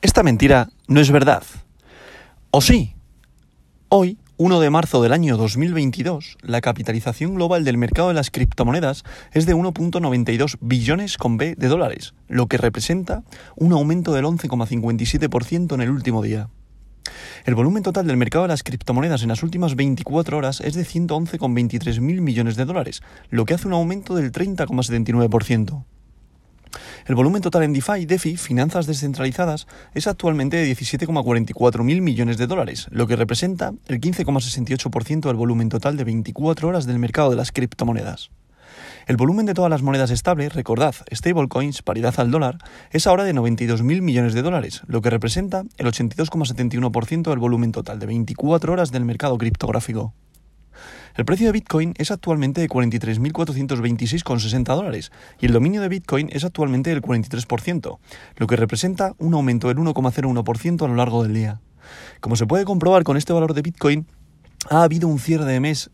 Esta mentira no es verdad. ¿O sí? Hoy, 1 de marzo del año 2022, la capitalización global del mercado de las criptomonedas es de 1.92 billones con B de dólares, lo que representa un aumento del 11,57% en el último día. El volumen total del mercado de las criptomonedas en las últimas 24 horas es de 111,23 mil millones de dólares, lo que hace un aumento del 30,79%. El volumen total en DeFi, DeFi, finanzas descentralizadas, es actualmente de 17,44 mil millones de dólares, lo que representa el 15,68% del volumen total de 24 horas del mercado de las criptomonedas. El volumen de todas las monedas estables, recordad, stablecoins, paridad al dólar, es ahora de 92.000 millones de dólares, lo que representa el 82,71% del volumen total de 24 horas del mercado criptográfico. El precio de Bitcoin es actualmente de 43.426,60 dólares y el dominio de Bitcoin es actualmente del 43%, lo que representa un aumento del 1,01% a lo largo del día. Como se puede comprobar con este valor de Bitcoin, ha habido un cierre de mes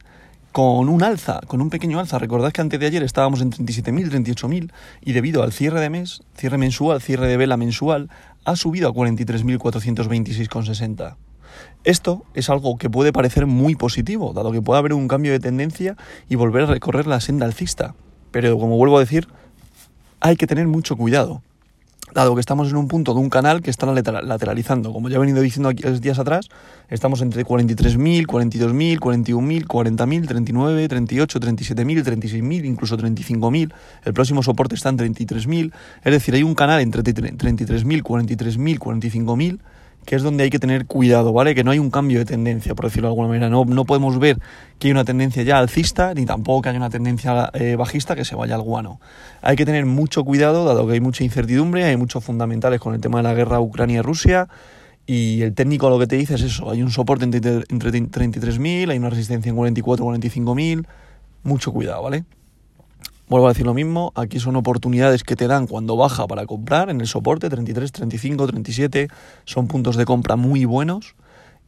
con un alza, con un pequeño alza. Recordad que antes de ayer estábamos en 37.000, 38.000 y debido al cierre de mes, cierre mensual, cierre de vela mensual, ha subido a 43.426,60. Esto es algo que puede parecer muy positivo, dado que puede haber un cambio de tendencia y volver a recorrer la senda alcista. Pero como vuelvo a decir, hay que tener mucho cuidado dado que estamos en un punto de un canal que está lateralizando. Como ya he venido diciendo aquí días atrás, estamos entre 43.000, 42.000, 41.000, 40.000, 39, 38, 37.000, 36.000, incluso 35.000. El próximo soporte está en 33.000. Es decir, hay un canal entre 33.000, 43.000, 45.000 que es donde hay que tener cuidado, ¿vale? Que no hay un cambio de tendencia, por decirlo de alguna manera. No, no podemos ver que hay una tendencia ya alcista, ni tampoco que haya una tendencia eh, bajista que se vaya al guano. Hay que tener mucho cuidado, dado que hay mucha incertidumbre, hay muchos fundamentales con el tema de la guerra Ucrania-Rusia, y el técnico lo que te dice es eso, hay un soporte entre, entre 33.000, hay una resistencia en 44, 45.000, mucho cuidado, ¿vale? Vuelvo a decir lo mismo, aquí son oportunidades que te dan cuando baja para comprar en el soporte 33, 35, 37, son puntos de compra muy buenos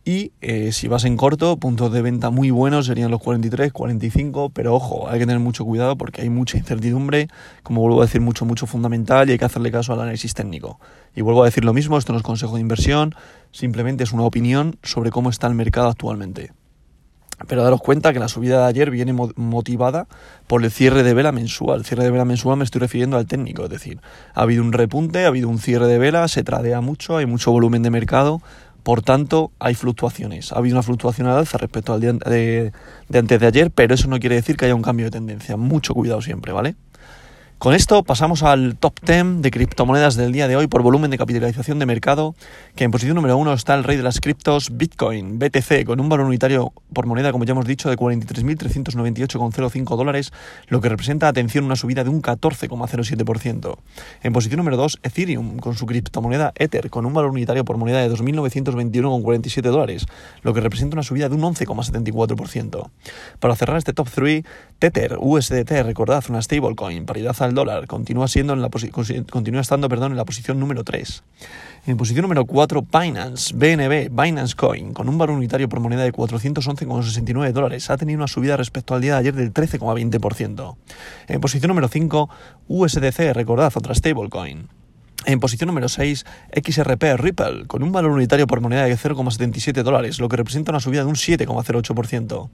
y eh, si vas en corto, puntos de venta muy buenos serían los 43, 45, pero ojo, hay que tener mucho cuidado porque hay mucha incertidumbre, como vuelvo a decir, mucho, mucho fundamental y hay que hacerle caso al análisis técnico. Y vuelvo a decir lo mismo, esto no es consejo de inversión, simplemente es una opinión sobre cómo está el mercado actualmente. Pero daros cuenta que la subida de ayer viene motivada por el cierre de vela mensual. El cierre de vela mensual me estoy refiriendo al técnico, es decir, ha habido un repunte, ha habido un cierre de vela, se tradea mucho, hay mucho volumen de mercado, por tanto hay fluctuaciones. Ha habido una fluctuación al alza respecto al día de, de antes de ayer, pero eso no quiere decir que haya un cambio de tendencia. Mucho cuidado siempre, ¿vale? Con esto pasamos al top 10 de criptomonedas del día de hoy por volumen de capitalización de mercado, que en posición número uno está el rey de las criptos, Bitcoin, BTC, con un valor unitario por moneda, como ya hemos dicho, de 43.398,05 dólares, lo que representa, atención, una subida de un 14,07%. En posición número 2, Ethereum, con su criptomoneda Ether, con un valor unitario por moneda de 2.921,47 dólares, lo que representa una subida de un 11,74%. Para cerrar este top 3, Tether, USDT, recordad, una stablecoin, paridad al dólar, continúa, siendo en la continúa estando perdón, en la posición número 3. En posición número 4, Binance, BNB, Binance Coin, con un valor unitario por moneda de 411,69 dólares. Ha tenido una subida respecto al día de ayer del 13,20%. En posición número 5, USDC, recordad, otra stablecoin. En posición número 6, XRP Ripple, con un valor unitario por moneda de 0,77 dólares, lo que representa una subida de un 7,08%.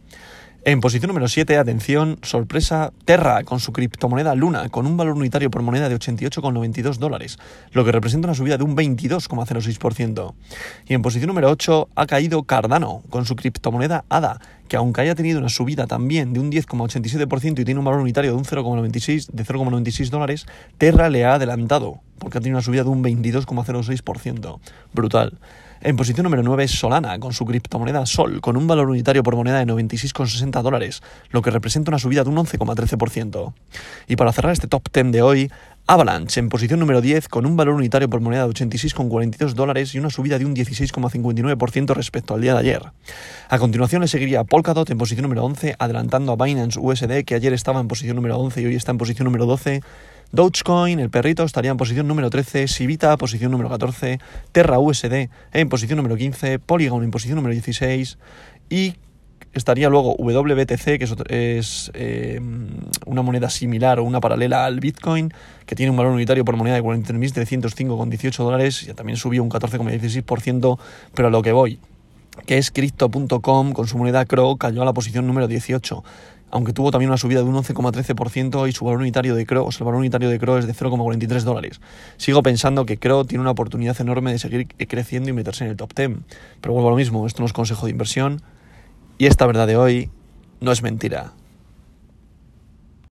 En posición número 7, atención, sorpresa, Terra con su criptomoneda Luna, con un valor unitario por moneda de 88,92 dólares, lo que representa una subida de un 22,06%. Y en posición número 8 ha caído Cardano con su criptomoneda ADA, que aunque haya tenido una subida también de un 10,87% y tiene un valor unitario de un 0,96 de 0,96 dólares, Terra le ha adelantado, porque ha tenido una subida de un 22,06%. Brutal. En posición número 9 es Solana, con su criptomoneda Sol, con un valor unitario por moneda de 96,60 dólares, lo que representa una subida de un 11,13%. Y para cerrar este top 10 de hoy, Avalanche en posición número 10 con un valor unitario por moneda de 86,42 dólares y una subida de un 16,59% respecto al día de ayer. A continuación le seguiría Polkadot en posición número 11, adelantando a Binance USD que ayer estaba en posición número 11 y hoy está en posición número 12 Dogecoin, el perrito, estaría en posición número 13, Sivita, posición número 14, Terra USD en posición número 15, Polygon en posición número 16 y estaría luego WBTC, que es, eh, una moneda similar o una paralela al Bitcoin, que tiene un valor unitario por moneda de 43.305,18 dólares, y también subió un 14,16%, pero a lo que voy, que es Crypto.com con su moneda CRO cayó a la posición número 18, aunque tuvo también una subida de un 11,13% y su valor unitario de CRO, o valor unitario de CRO es de 0,43 dólares. Sigo pensando que CRO tiene una oportunidad enorme de seguir creciendo y meterse en el top 10, pero vuelvo a lo mismo, esto no es consejo de inversión y esta verdad de hoy no es mentira.